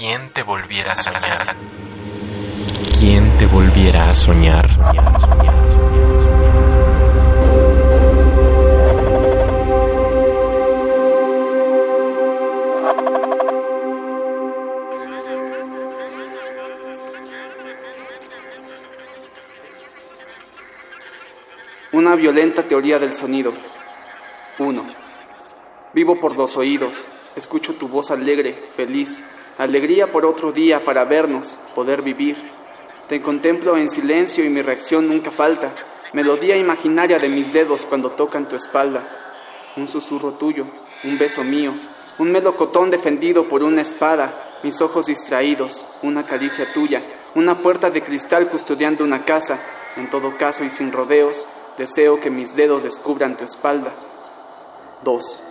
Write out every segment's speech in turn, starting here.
¿Quién te volviera a soñar? ¿Quién te volviera a soñar? Una violenta teoría del sonido. 1. Vivo por los oídos, escucho tu voz alegre, feliz, alegría por otro día para vernos, poder vivir. Te contemplo en silencio y mi reacción nunca falta, melodía imaginaria de mis dedos cuando tocan tu espalda. Un susurro tuyo, un beso mío, un melocotón defendido por una espada, mis ojos distraídos, una caricia tuya, una puerta de cristal custodiando una casa, en todo caso y sin rodeos, deseo que mis dedos descubran tu espalda. 2.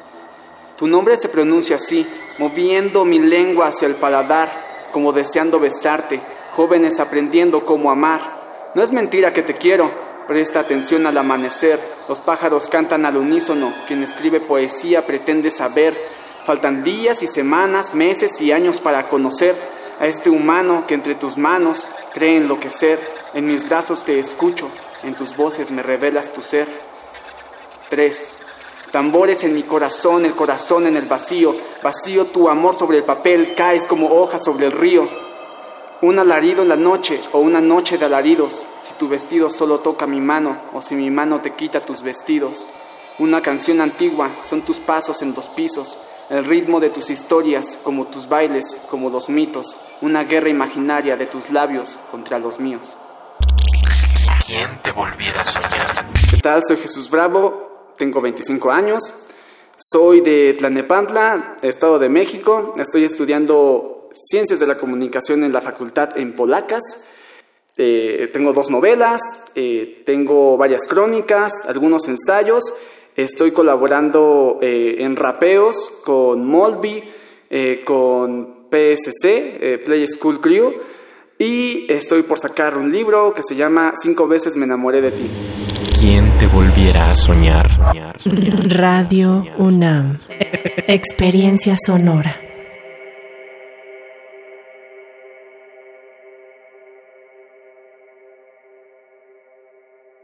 Tu nombre se pronuncia así, moviendo mi lengua hacia el paladar, como deseando besarte, jóvenes aprendiendo cómo amar. No es mentira que te quiero, presta atención al amanecer, los pájaros cantan al unísono, quien escribe poesía pretende saber. Faltan días y semanas, meses y años para conocer a este humano que entre tus manos cree enloquecer. En mis brazos te escucho, en tus voces me revelas tu ser. 3. Tambores en mi corazón, el corazón en el vacío, vacío tu amor sobre el papel, caes como hojas sobre el río. Un alarido en la noche o una noche de alaridos, si tu vestido solo toca mi mano o si mi mano te quita tus vestidos. Una canción antigua son tus pasos en dos pisos, el ritmo de tus historias, como tus bailes, como los mitos, una guerra imaginaria de tus labios contra los míos. ¿Quién te volviera a soñar? ¿Qué tal? Soy Jesús Bravo, tengo 25 años, soy de Tlanepantla, Estado de México, estoy estudiando Ciencias de la Comunicación en la facultad en Polacas. Eh, tengo dos novelas, eh, tengo varias crónicas, algunos ensayos. Estoy colaborando eh, en rapeos con Molby, eh, con PSC, eh, Play School Crew. Y estoy por sacar un libro que se llama Cinco veces me enamoré de ti. ¿Quién te volviera a soñar? Radio UNAM. Experiencia sonora.